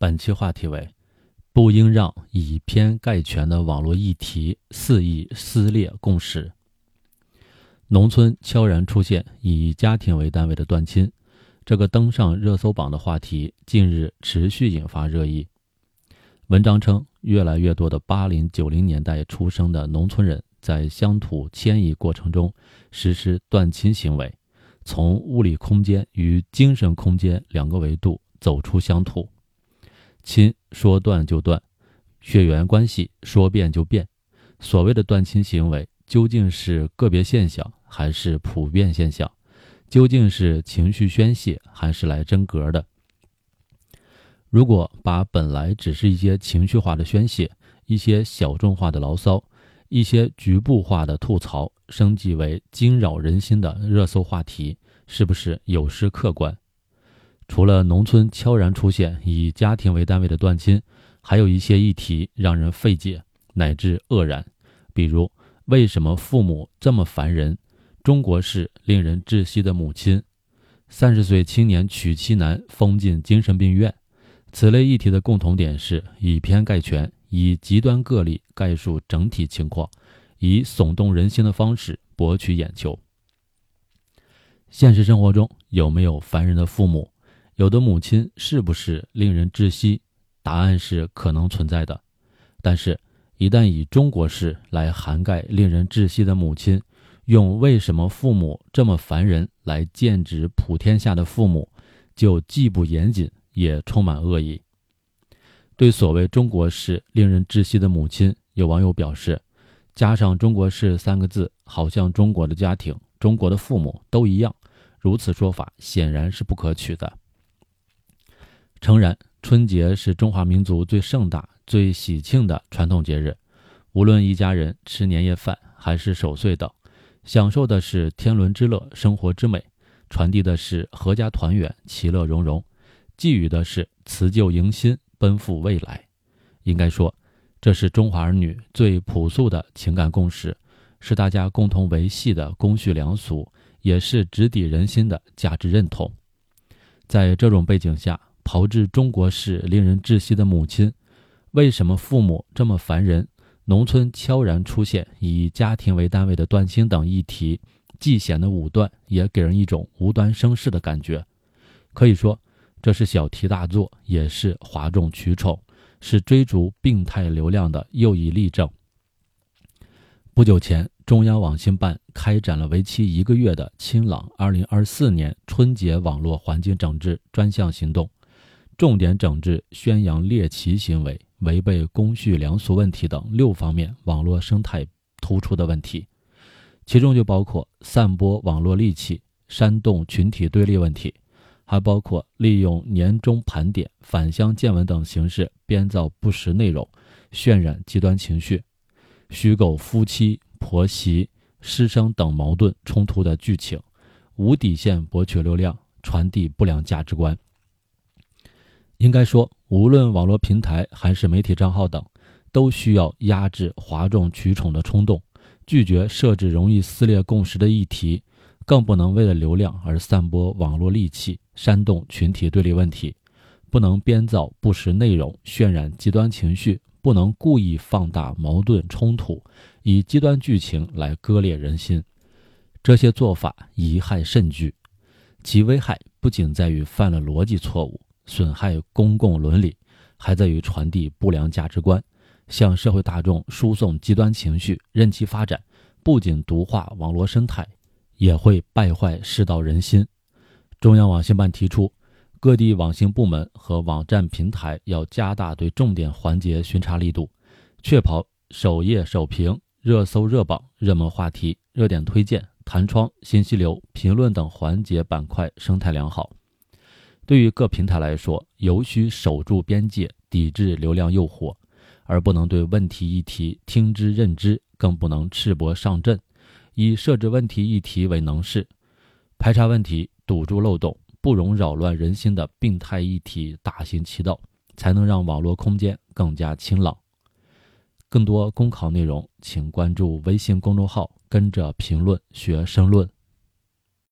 本期话题为：不应让以偏概全的网络议题肆意撕裂共识。农村悄然出现以家庭为单位的断亲，这个登上热搜榜的话题近日持续引发热议。文章称，越来越多的八零九零年代出生的农村人在乡土迁移过程中实施断亲行为，从物理空间与精神空间两个维度走出乡土。亲说断就断，血缘关系说变就变。所谓的断亲行为，究竟是个别现象还是普遍现象？究竟是情绪宣泄还是来真格的？如果把本来只是一些情绪化的宣泄、一些小众化的牢骚、一些局部化的吐槽，升级为惊扰人心的热搜话题，是不是有失客观？除了农村悄然出现以家庭为单位的断亲，还有一些议题让人费解乃至愕然，比如为什么父母这么烦人？中国式令人窒息的母亲，三十岁青年娶妻难封进精神病院。此类议题的共同点是以偏概全，以极端个例概述整体情况，以耸动人心的方式博取眼球。现实生活中有没有烦人的父母？有的母亲是不是令人窒息？答案是可能存在的。但是，一旦以中国式来涵盖令人窒息的母亲，用“为什么父母这么烦人”来剑指普天下的父母，就既不严谨，也充满恶意。对所谓“中国式令人窒息的母亲”，有网友表示，加上“中国式”三个字，好像中国的家庭、中国的父母都一样。如此说法显然是不可取的。诚然，春节是中华民族最盛大、最喜庆的传统节日。无论一家人吃年夜饭还是守岁等，享受的是天伦之乐、生活之美，传递的是阖家团圆、其乐融融，寄予的是辞旧迎新、奔赴未来。应该说，这是中华儿女最朴素的情感共识，是大家共同维系的公序良俗，也是直抵人心的价值认同。在这种背景下，炮制中国式令人窒息的母亲，为什么父母这么烦人？农村悄然出现以家庭为单位的断亲等议题，既显得武断，也给人一种无端生事的感觉。可以说，这是小题大做，也是哗众取宠，是追逐病态流量的又一例证。不久前，中央网信办开展了为期一个月的“清朗二零二四年春节网络环境整治”专项行动。重点整治宣扬猎奇行为、违背公序良俗问题等六方面网络生态突出的问题，其中就包括散播网络戾气、煽动群体对立问题，还包括利用年终盘点、返乡见闻等形式编造不实内容，渲染极端情绪，虚构夫妻、婆媳、师生等矛盾冲突的剧情，无底线博取流量，传递不良价值观。应该说，无论网络平台还是媒体账号等，都需要压制哗众取宠的冲动，拒绝设置容易撕裂共识的议题，更不能为了流量而散播网络戾气、煽动群体对立问题，不能编造不实内容、渲染极端情绪，不能故意放大矛盾冲突，以极端剧情来割裂人心。这些做法贻害甚巨，其危害不仅在于犯了逻辑错误。损害公共伦理，还在于传递不良价值观，向社会大众输送极端情绪，任其发展。不仅毒化网络生态，也会败坏世道人心。中央网信办提出，各地网信部门和网站平台要加大对重点环节巡查力度，确保首页首屏、热搜热榜、热门话题、热点推荐、弹窗、信息流、评论等环节板块生态良好。对于各平台来说，尤需守住边界，抵制流量诱惑，而不能对问题议题听之任之，更不能赤膊上阵，以设置问题议题为能事，排查问题、堵住漏洞、不容扰乱人心的病态议题大行其道，才能让网络空间更加清朗。更多公考内容，请关注微信公众号“跟着评论学申论”。